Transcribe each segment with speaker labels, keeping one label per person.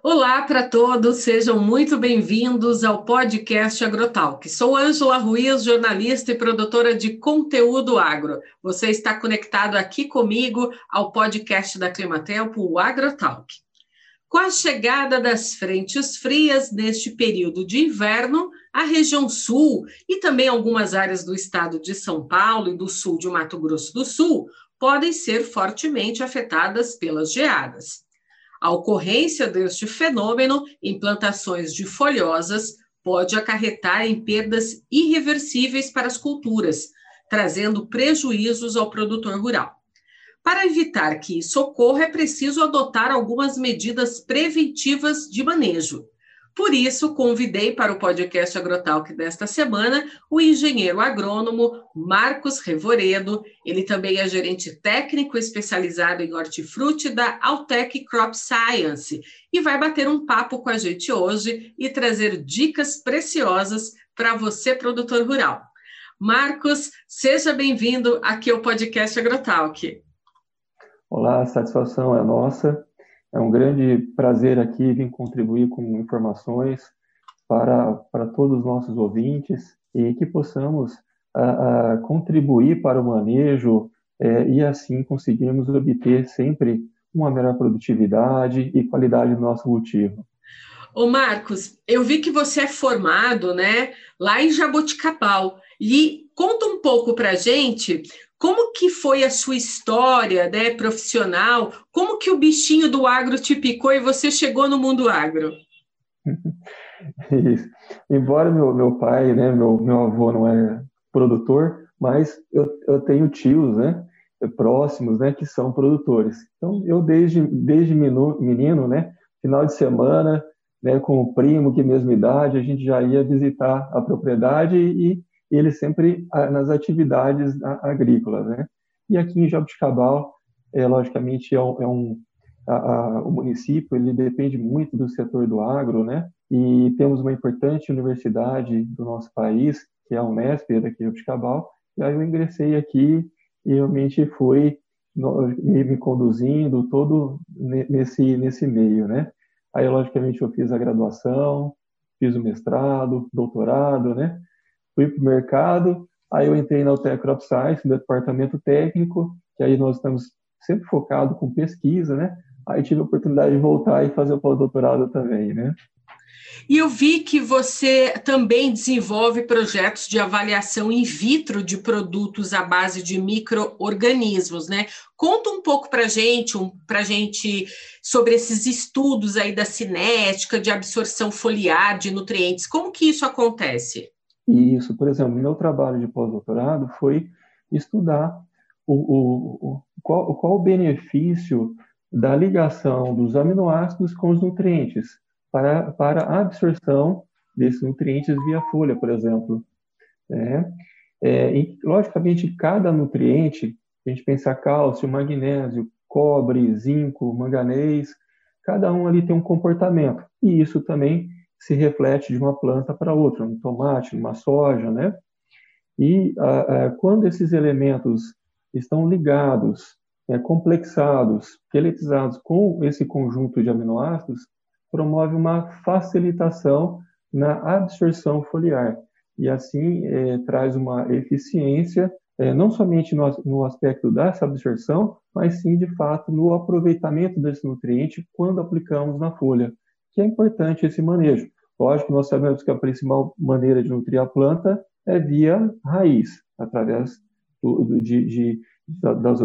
Speaker 1: Olá para todos, sejam muito bem-vindos ao podcast Agrotalk. Sou Ângela Ruiz, jornalista e produtora de conteúdo agro. Você está conectado aqui comigo ao podcast da Climatempo, o Agrotalk. Com a chegada das frentes frias neste período de inverno, a região sul e também algumas áreas do estado de São Paulo e do sul de Mato Grosso do Sul podem ser fortemente afetadas pelas geadas. A ocorrência deste fenômeno em plantações de folhosas pode acarretar em perdas irreversíveis para as culturas, trazendo prejuízos ao produtor rural. Para evitar que isso ocorra, é preciso adotar algumas medidas preventivas de manejo. Por isso, convidei para o podcast Agrotalk desta semana o engenheiro agrônomo Marcos Revoredo. Ele também é gerente técnico especializado em hortifruti da Altec Crop Science e vai bater um papo com a gente hoje e trazer dicas preciosas para você, produtor rural. Marcos, seja bem-vindo aqui ao podcast Agrotalk.
Speaker 2: Olá, a satisfação é nossa. É um grande prazer aqui vir contribuir com informações para, para todos os nossos ouvintes e que possamos a, a contribuir para o manejo é, e assim conseguirmos obter sempre uma melhor produtividade e qualidade do nosso cultivo.
Speaker 1: Ô Marcos, eu vi que você é formado, né, lá em Jaboticabal. E conta um pouco para gente como que foi a sua história, né, profissional? Como que o bichinho do agro te picou e você chegou no mundo agro?
Speaker 2: Isso. Embora meu, meu pai, né, meu, meu avô não é produtor, mas eu, eu tenho tios, né, próximos, né, que são produtores. Então, eu desde, desde menino, né, final de semana, né, com o primo que é mesma idade, a gente já ia visitar a propriedade e ele sempre ah, nas atividades agrícolas, né? E aqui em Jabuticabal, é, logicamente, é um, é um a, a, o município ele depende muito do setor do agro, né? E temos uma importante universidade do nosso país, que é a Unesp, daqui de Jabuticabal, e aí eu ingressei aqui e realmente fui me, me conduzindo todo nesse, nesse meio, né? Aí, logicamente, eu fiz a graduação, fiz o mestrado, doutorado, né? Fui para o mercado, aí eu entrei na UTEC Crop Science, no departamento técnico, que aí nós estamos sempre focado com pesquisa, né? Aí tive a oportunidade de voltar e fazer o pós-doutorado também, né?
Speaker 1: E eu vi que você também desenvolve projetos de avaliação in vitro de produtos à base de micro-organismos, né? Conta um pouco para gente, um, para gente sobre esses estudos aí da cinética, de absorção foliar de nutrientes. Como que isso acontece?
Speaker 2: E isso, por exemplo, meu trabalho de pós-doutorado foi estudar o, o, o, qual, qual o benefício da ligação dos aminoácidos com os nutrientes para, para a absorção desses nutrientes via folha, por exemplo. É, é, e, logicamente, cada nutriente, a gente pensar cálcio, magnésio, cobre, zinco, manganês, cada um ali tem um comportamento. E isso também se reflete de uma planta para outra, um tomate, uma soja, né? E quando esses elementos estão ligados, é, complexados, queletizados com esse conjunto de aminoácidos, promove uma facilitação na absorção foliar e assim é, traz uma eficiência é, não somente no, no, aspecto dessa absorção, mas sim de fato no aproveitamento desse nutriente quando aplicamos na folha que é importante esse manejo. Lógico, nós sabemos que a principal maneira de nutrir a planta é via raiz, através do, de, de, das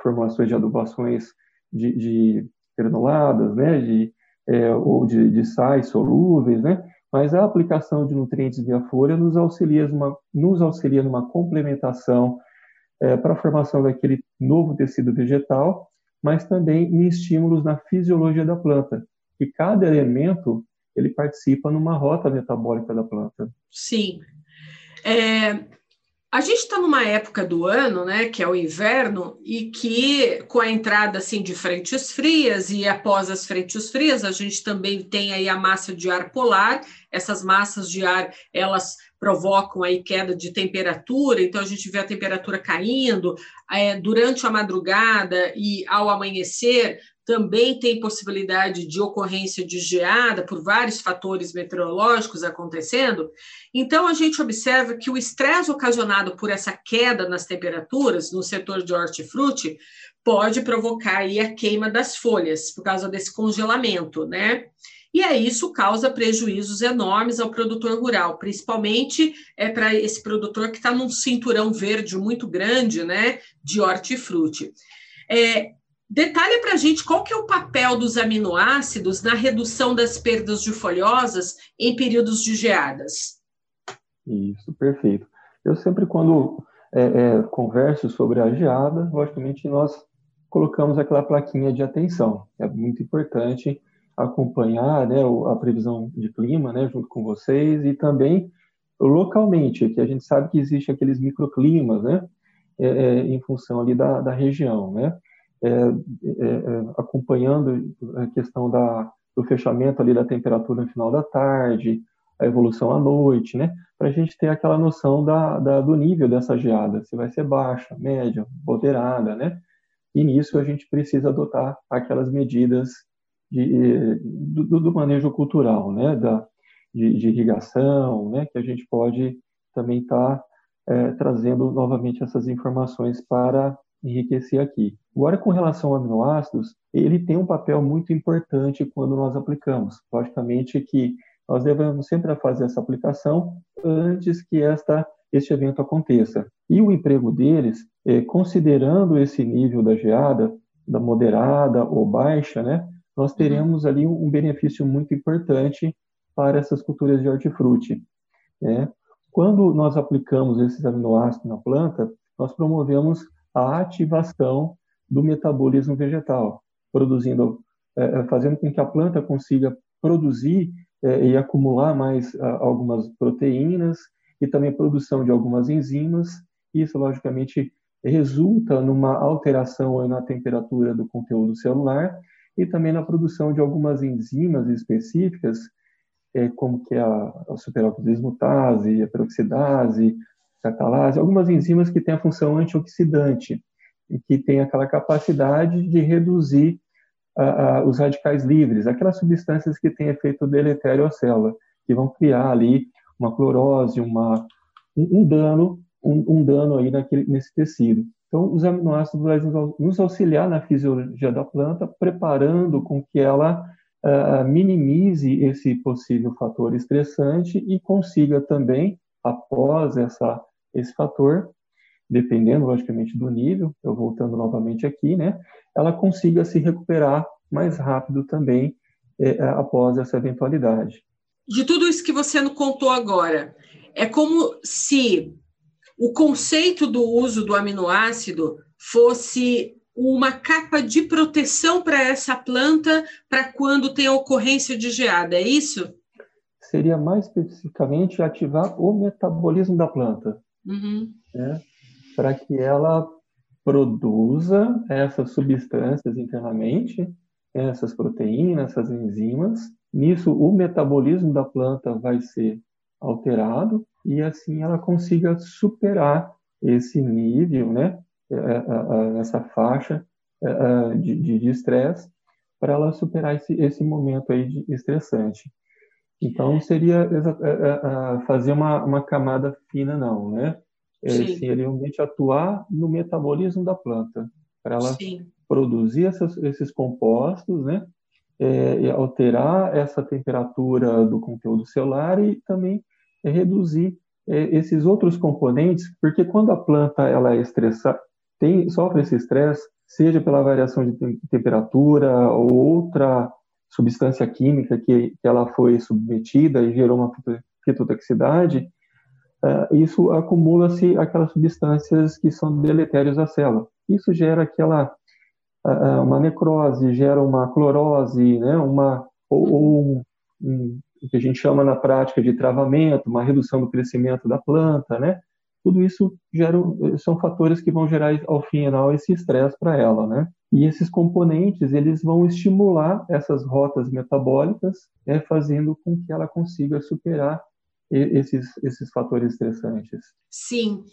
Speaker 2: formulações de adubações de, de granuladas, né, de, é, ou de, de sais solúveis, né, mas a aplicação de nutrientes via folha nos auxilia numa, nos auxilia numa complementação é, para a formação daquele novo tecido vegetal, mas também em estímulos na fisiologia da planta, que cada elemento ele participa numa rota metabólica da planta.
Speaker 1: Sim. É, a gente está numa época do ano, né, que é o inverno, e que com a entrada assim de frentes frias e após as frentes frias, a gente também tem aí a massa de ar polar. Essas massas de ar, elas provocam aí queda de temperatura, então a gente vê a temperatura caindo é, durante a madrugada e ao amanhecer, também tem possibilidade de ocorrência de geada por vários fatores meteorológicos acontecendo. Então, a gente observa que o estresse ocasionado por essa queda nas temperaturas no setor de hortifruti pode provocar aí a queima das folhas por causa desse congelamento, né? E aí isso causa prejuízos enormes ao produtor rural, principalmente é para esse produtor que está num cinturão verde muito grande, né, de hortifruti. É, Detalhe para a gente qual que é o papel dos aminoácidos na redução das perdas de folhosas em períodos de geadas.
Speaker 2: Isso, perfeito. Eu sempre, quando é, é, converso sobre a geada, logicamente nós colocamos aquela plaquinha de atenção. É muito importante acompanhar né, a previsão de clima né, junto com vocês e também localmente, que a gente sabe que existe aqueles microclimas, né, é, é em função ali da, da região, né acompanhando a questão da, do fechamento ali da temperatura no final da tarde, a evolução à noite, né? Para a gente ter aquela noção da, da, do nível dessa geada, se vai ser baixa, média, moderada, né? E nisso a gente precisa adotar aquelas medidas de, do, do manejo cultural, né? Da, de, de, irrigação, né? Que a gente pode também estar tá, é, trazendo novamente essas informações para enriquecer aqui. Agora, com relação a aminoácidos, ele tem um papel muito importante quando nós aplicamos. Logicamente que nós devemos sempre fazer essa aplicação antes que esta, este evento aconteça. E o emprego deles, é, considerando esse nível da geada, da moderada ou baixa, né, nós teremos ali um benefício muito importante para essas culturas de hortifruti. Né? Quando nós aplicamos esses aminoácidos na planta, nós promovemos a ativação do metabolismo vegetal, produzindo, é, é, fazendo com que a planta consiga produzir é, e acumular mais algumas proteínas e também produção de algumas enzimas. Isso, logicamente, resulta numa alteração na temperatura do conteúdo celular e também na produção de algumas enzimas específicas, como que a, a superoxidase, a peroxidase, catalase, algumas enzimas que têm a função antioxidante e que têm aquela capacidade de reduzir uh, uh, os radicais livres, aquelas substâncias que têm efeito deletério à célula, que vão criar ali uma clorose, uma, um, um dano, um, um, dano aí naquele, nesse tecido. Então, os aminoácidos vão nos auxiliar na fisiologia da planta, preparando com que ela uh, minimize esse possível fator estressante e consiga também, após essa esse fator, dependendo, logicamente, do nível, eu voltando novamente aqui, né, ela consiga se recuperar mais rápido também é, é após essa eventualidade.
Speaker 1: De tudo isso que você nos contou agora, é como se o conceito do uso do aminoácido fosse uma capa de proteção para essa planta para quando tem a ocorrência de geada, é isso?
Speaker 2: Seria mais especificamente ativar o metabolismo da planta uhum. né, para que ela produza essas substâncias internamente, essas proteínas, essas enzimas. Nisso, o metabolismo da planta vai ser alterado e assim ela consiga superar esse nível, né, é, é, é, essa faixa de estresse para ela superar esse, esse momento aí de estressante. Então, seria é, é, é, fazer uma, uma camada fina, não, né? Seria realmente atuar no metabolismo da planta, para ela Sim. produzir essas, esses compostos, né? É, alterar essa temperatura do conteúdo celular e também é, reduzir é, esses outros componentes, porque quando a planta ela é estressada, tem, sofre esse estresse, seja pela variação de temperatura ou outra substância química que, que ela foi submetida e gerou uma fitotoxicidade, uh, isso acumula-se aquelas substâncias que são deletérias à célula. Isso gera aquela uh, uma necrose, gera uma clorose, né, uma ou, ou um, o que a gente chama na prática de travamento, uma redução do crescimento da planta, né? Tudo isso gera, são fatores que vão gerar ao final esse estresse para ela, né? E esses componentes, eles vão estimular essas rotas metabólicas, né, fazendo com que ela consiga superar esses, esses fatores estressantes.
Speaker 1: Sim.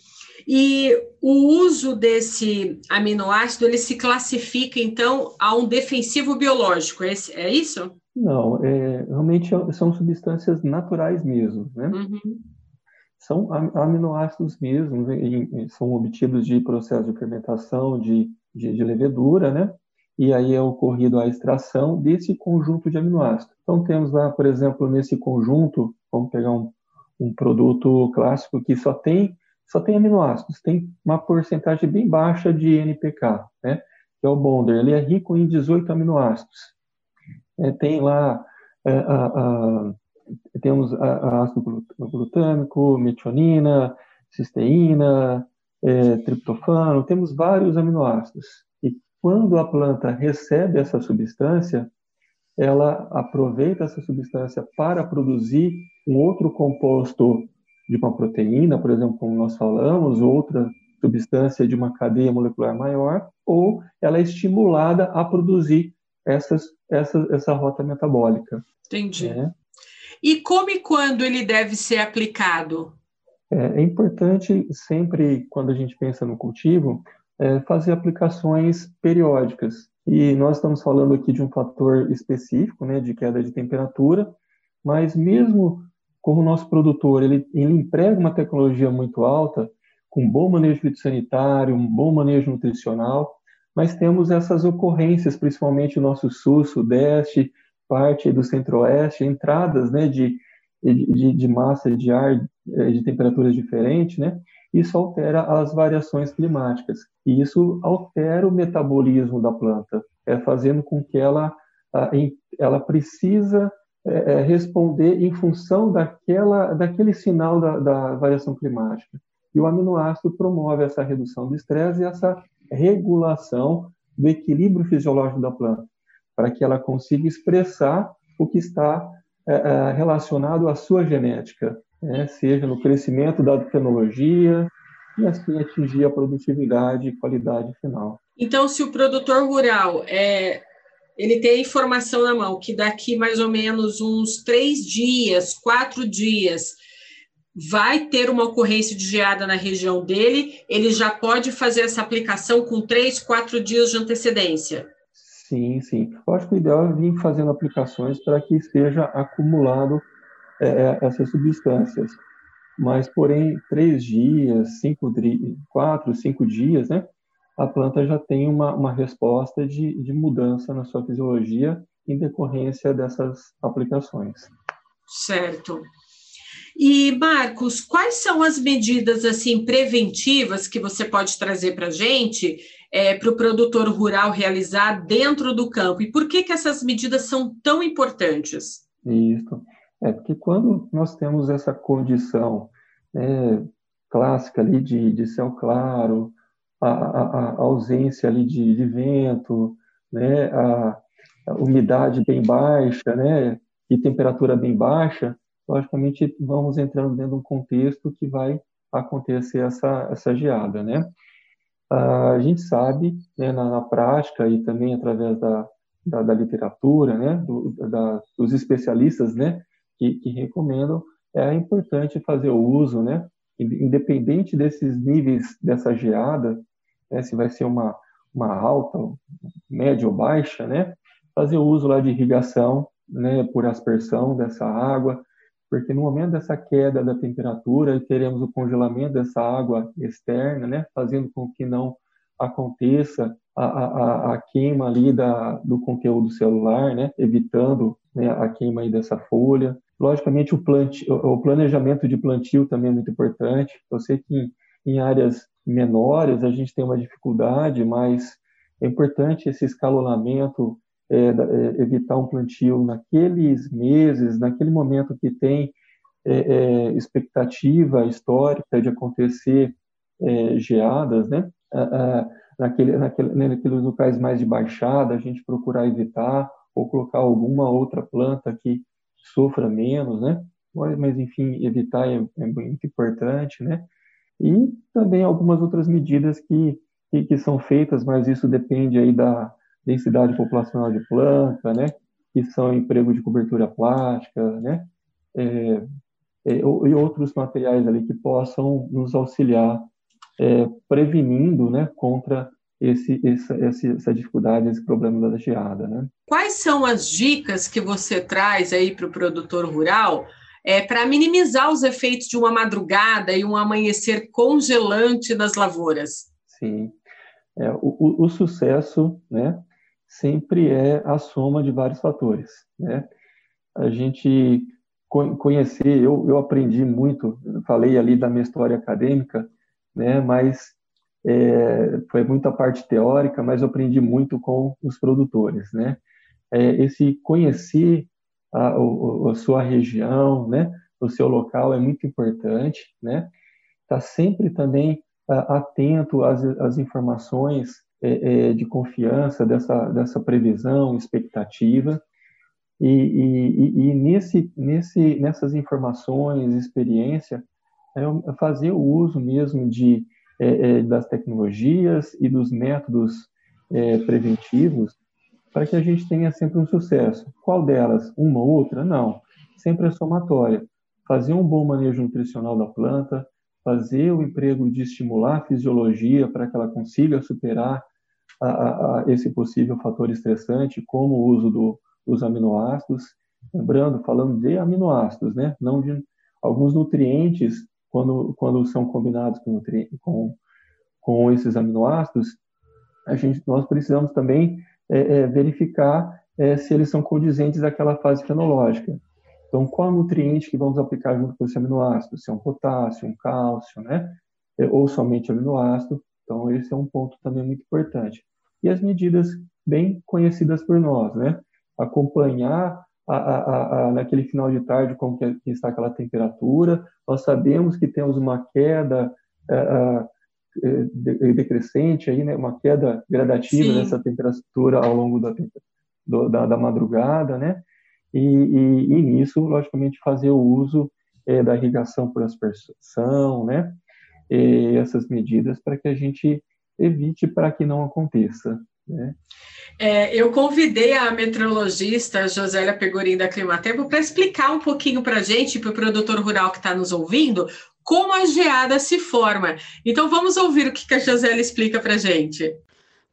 Speaker 1: E o uso desse aminoácido, ele se classifica, então, a um defensivo biológico, é, é isso?
Speaker 2: Não, é, realmente são substâncias naturais mesmo, né? Uhum. São aminoácidos mesmo, são obtidos de processo de fermentação de, de, de levedura, né? e aí é ocorrido a extração desse conjunto de aminoácidos. Então temos lá, por exemplo, nesse conjunto, vamos pegar um, um produto clássico que só tem só tem aminoácidos, tem uma porcentagem bem baixa de NPK, né? Que é o Bonder. Ele é rico em 18 aminoácidos. É, tem lá é, a, a, temos ácido glutâmico, metionina, cisteína, é, triptofano, temos vários aminoácidos. E quando a planta recebe essa substância, ela aproveita essa substância para produzir um outro composto de uma proteína, por exemplo, como nós falamos, outra substância de uma cadeia molecular maior, ou ela é estimulada a produzir essas, essa, essa rota metabólica.
Speaker 1: Entendi. É. E como e quando ele deve ser aplicado?
Speaker 2: É, é importante sempre, quando a gente pensa no cultivo, é, fazer aplicações periódicas. E nós estamos falando aqui de um fator específico, né, de queda de temperatura, mas mesmo como o nosso produtor ele, ele emprega uma tecnologia muito alta, com bom manejo fitossanitário, um bom manejo nutricional, mas temos essas ocorrências, principalmente no nosso sul, sudeste, parte do centro-oeste, entradas né, de, de, de, massa de ar é, de temperaturas diferentes, né? Isso altera as variações climáticas e isso altera o metabolismo da planta, é, fazendo com que ela, ela precisa é, responder em função daquela, daquele sinal da, da variação climática. E o aminoácido promove essa redução do estresse e essa regulação do equilíbrio fisiológico da planta, para que ela consiga expressar o que está é, é relacionado à sua genética, né? seja no crescimento da tecnologia, e assim atingir a produtividade e qualidade final.
Speaker 1: Então, se o produtor rural é, ele tem a informação na mão que daqui mais ou menos uns três dias, quatro dias, vai ter uma ocorrência de geada na região dele, ele já pode fazer essa aplicação com três, quatro dias de antecedência.
Speaker 2: Sim, sim. Eu acho que o ideal é vir fazendo aplicações para que seja acumulado é, é essas substâncias. Mas, porém, três dias, cinco, quatro, cinco dias, né? A planta já tem uma, uma resposta de, de mudança na sua fisiologia em decorrência dessas aplicações.
Speaker 1: Certo. E Marcos, quais são as medidas assim preventivas que você pode trazer para a gente é, para o produtor rural realizar dentro do campo? E por que que essas medidas são tão importantes?
Speaker 2: Isso. É porque quando nós temos essa condição né, clássica ali de, de céu claro, a, a, a ausência ali de, de vento, né, a, a, umidade bem baixa, né, e temperatura bem baixa, logicamente vamos entrando dentro de um contexto que vai acontecer essa, essa geada, né. A gente sabe, né, na, na prática e também através da, da, da literatura, né, do, da, dos especialistas, né, que, que recomendam, é importante fazer o uso, né, independente desses níveis dessa geada, né, se vai ser uma, uma alta, média ou baixa, né, fazer o uso lá de irrigação, né, por aspersão dessa água, porque no momento dessa queda da temperatura, teremos o congelamento dessa água externa, né, fazendo com que não aconteça a, a, a queima ali da, do conteúdo celular, né, evitando né, a queima aí dessa folha. Logicamente, o, o planejamento de plantio também é muito importante. Eu sei que em, em áreas menores a gente tem uma dificuldade, mas é importante esse escalonamento, é, é, evitar um plantio naqueles meses, naquele momento que tem é, é expectativa histórica de acontecer é, geadas, né? naquele, naquele, né, naqueles locais mais de baixada, a gente procurar evitar ou colocar alguma outra planta que sofra menos, né? Mas, mas enfim, evitar é, é muito importante, né? E também algumas outras medidas que, que, que, são feitas, mas isso depende aí da densidade populacional de planta, né? Que são emprego de cobertura plástica, né? É, é, e outros materiais ali que possam nos auxiliar é, prevenindo né, contra esse, essa, essa dificuldade, esse problema da geada. Né?
Speaker 1: Quais são as dicas que você traz aí para o produtor rural é, para minimizar os efeitos de uma madrugada e um amanhecer congelante nas lavouras?
Speaker 2: Sim, é, o, o, sucesso né, sempre é a soma de vários fatores. Né? A gente conhecer, eu, eu aprendi muito, falei ali da minha história acadêmica, né, mas é, foi muita parte teórica, mas eu aprendi muito com os produtores, né? É, esse conhecer a, a, a, sua região, né? O seu local é muito importante, né? Tá sempre também atento às, às informações é, é, de confiança dessa dessa previsão, expectativa, e, e, e nesse nesse nessas informações, experiência, é fazer o uso mesmo de é, é, das tecnologias e dos métodos é, preventivos para que a gente tenha sempre um sucesso. Qual delas? Uma ou outra? Não. Sempre é somatória. Fazer um bom manejo nutricional da planta, fazer o emprego de estimular a fisiologia para que ela consiga superar a, a, a esse possível fator estressante, como o uso do, dos aminoácidos. Lembrando, falando de aminoácidos, né? não de alguns nutrientes quando, quando são combinados com, com, com esses aminoácidos, a gente, nós precisamos também é, é, verificar é, se eles são condizentes àquela fase fenológica. Então, qual nutriente que vamos aplicar junto com esse aminoácido? Se é um potássio, um cálcio, né? É, ou somente aminoácido. Então, esse é um ponto também muito importante. E as medidas bem conhecidas por nós, né? Acompanhar a, a, a, naquele final de tarde como que, é, que, está aquela temperatura. Nós sabemos que temos uma queda é, é, decrescente aí, né, uma queda gradativa Sim. dessa temperatura ao longo da, do, da, da, madrugada, né? E, e, e, nisso, logicamente, fazer o uso é, da irrigação por aspersão, né? E essas medidas para que a gente evite para que não aconteça. Né?
Speaker 1: É, eu convidei a meteorologista Josélia Pegorim da Climatempo para explicar um pouquinho para a gente, para o produtor rural que está nos ouvindo, como a geada se forma. Então vamos ouvir o que a Josélia explica para a gente.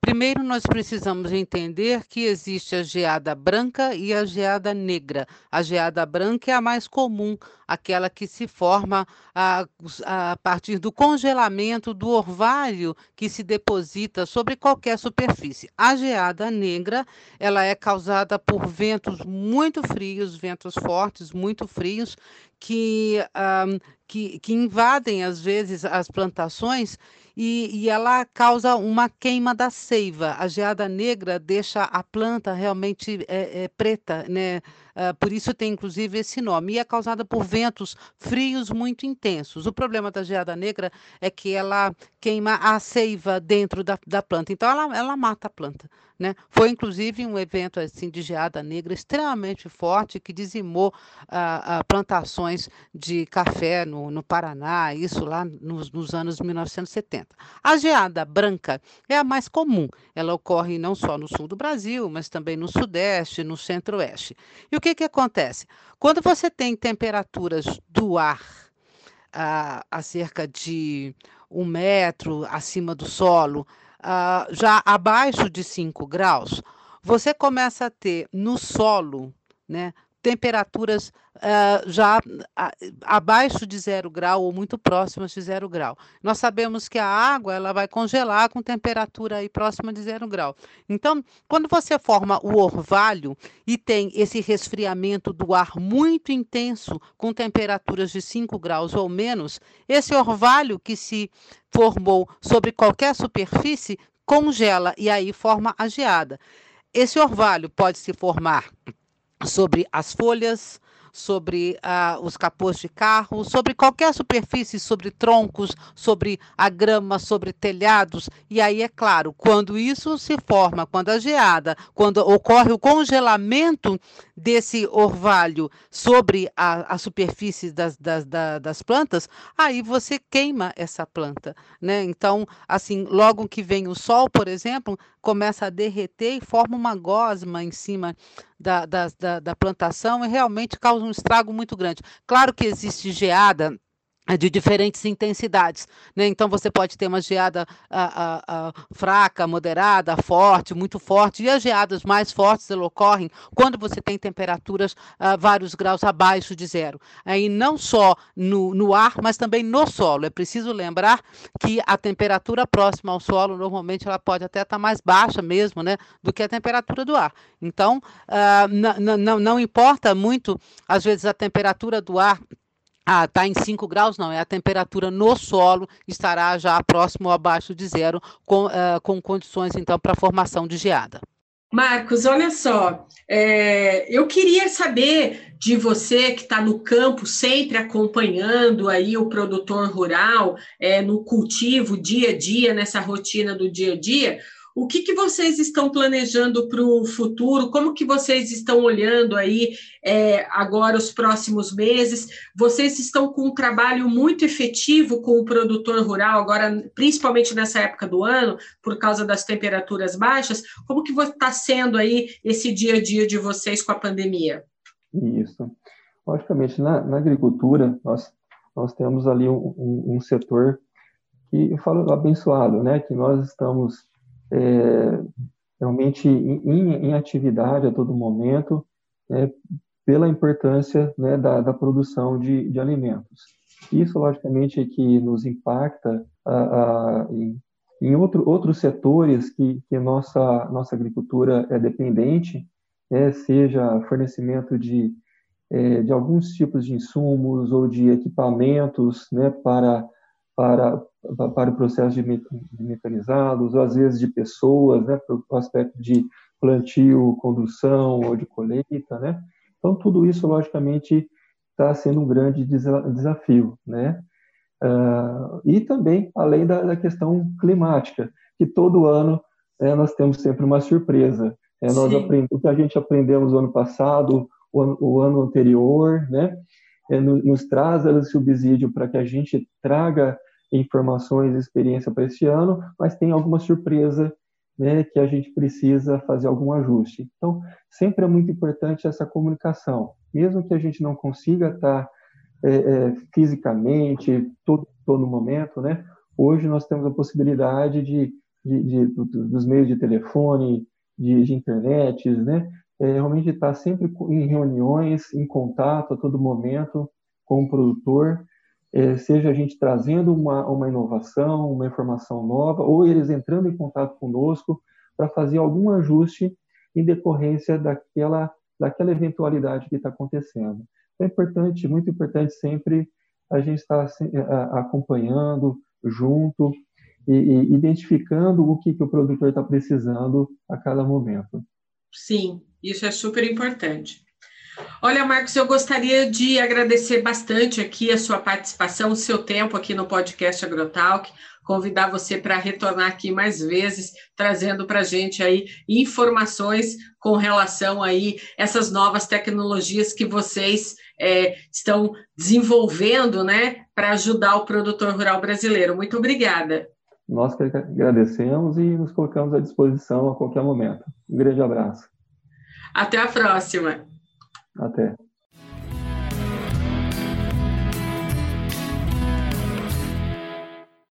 Speaker 3: Primeiro, nós precisamos entender que existe a geada branca e a geada negra. A geada branca é a mais comum, aquela que se forma a, a partir do congelamento do orvalho que se deposita sobre qualquer superfície. A geada negra, ela é causada por ventos muito frios, ventos fortes, muito frios, que, um, que, que invadem, às vezes, as plantações e, e ela causa uma queima da seiva. A geada negra deixa a planta realmente é, é, preta, né? Uh, por isso tem inclusive esse nome. E é causada por ventos frios muito intensos. O problema da geada negra é que ela queima a seiva dentro da, da planta. Então ela, ela mata a planta. Né? Foi inclusive um evento assim de geada negra extremamente forte que dizimou uh, uh, plantações de café no, no Paraná, isso lá nos, nos, anos 1970. A geada branca é a mais comum. Ela ocorre não só no sul do Brasil, mas também no sudeste, no centro-oeste. E o que, que acontece? Quando você tem temperaturas do ar uh, a cerca de um metro acima do solo, uh, já abaixo de 5 graus, você começa a ter no solo né, temperaturas uh, já abaixo de zero grau ou muito próximas de zero grau. Nós sabemos que a água ela vai congelar com temperatura aí próxima de zero grau. Então, quando você forma o orvalho e tem esse resfriamento do ar muito intenso, com temperaturas de 5 graus ou menos, esse orvalho que se formou sobre qualquer superfície congela e aí forma a geada. Esse orvalho pode se formar sobre as folhas, sobre uh, os capôs de carro, sobre qualquer superfície, sobre troncos, sobre a grama, sobre telhados. E aí, é claro, quando isso se forma, quando a geada, quando ocorre o congelamento desse orvalho sobre a, a superfície das, das, das plantas, aí você queima essa planta. Né? Então, assim, logo que vem o sol, por exemplo, começa a derreter e forma uma gosma em cima da, da, da, da plantação e realmente causa um estrago muito grande. Claro que existe geada de diferentes intensidades, né? Então você pode ter uma geada a, a, a, fraca, moderada, forte, muito forte, e as geadas mais fortes ocorrem quando você tem temperaturas a, vários graus abaixo de zero. Aí não só no, no ar, mas também no solo. É preciso lembrar que a temperatura próxima ao solo normalmente ela pode até estar mais baixa mesmo, né, do que a temperatura do ar. Então não, não importa muito às vezes a temperatura do ar ah, está em 5 graus, não, é a temperatura no solo estará já próximo ou abaixo de zero, com, uh, com condições, então, para formação de geada.
Speaker 1: Marcos, olha só, é, eu queria saber de você que está no campo, sempre acompanhando aí o produtor rural, é, no cultivo, dia a dia, nessa rotina do dia a dia, o que, que vocês estão planejando para o futuro? Como que vocês estão olhando aí é, agora os próximos meses? Vocês estão com um trabalho muito efetivo com o produtor rural, agora, principalmente nessa época do ano, por causa das temperaturas baixas. Como que está sendo aí esse dia a dia de vocês com a pandemia?
Speaker 2: Isso. Logicamente, na, na agricultura, nós, nós temos ali um, um, um setor que eu falo abençoado, né? Que nós estamos é, realmente em, em, atividade a todo momento, né, pela importância né, da, da, produção de, de, alimentos. Isso, logicamente, é que nos impacta a, a, em, em outro, outros setores que, que nossa, nossa agricultura é dependente, né, seja fornecimento de, é, de alguns tipos de insumos ou de equipamentos né, para, para, para o processo de mecanizados, ou às vezes de pessoas, né, para o aspecto de plantio, condução ou de colheita, né? Então, tudo isso, logicamente, está sendo um grande desafio, né? Uh, e também, além da, da, questão climática, que todo ano né, nós temos sempre uma surpresa. É, nós aprend... O que a gente aprendemos no ano passado, o ano, o ano anterior, né? É, nos traz esse subsídio para que a gente traga informações e experiência para esse ano, mas tem alguma surpresa né, que a gente precisa fazer algum ajuste. Então, sempre é muito importante essa comunicação, mesmo que a gente não consiga estar é, é, fisicamente todo, todo momento, né? Hoje nós temos a possibilidade de, de, de dos meios de telefone, de, de internet, né? É, realmente estar sempre em reuniões, em contato a todo momento com o produtor é, seja a gente trazendo uma, uma inovação, uma informação nova, ou eles entrando em contato conosco para fazer algum ajuste em decorrência daquela, daquela eventualidade que está acontecendo. É importante, muito importante sempre a gente estar assim, acompanhando, junto, e identificando o que, que o produtor está precisando a cada momento.
Speaker 1: Sim, isso é super importante. Olha, Marcos, eu gostaria de agradecer bastante aqui a sua participação, o seu tempo aqui no podcast Agrotalk, convidar você para retornar aqui mais vezes, trazendo para a gente aí informações com relação aí essas novas tecnologias que vocês é, estão desenvolvendo, né, para ajudar o produtor rural brasileiro. Muito obrigada.
Speaker 2: Nós que agradecemos e nos colocamos à disposição a qualquer momento. Um grande abraço.
Speaker 1: Até a próxima.
Speaker 2: Até.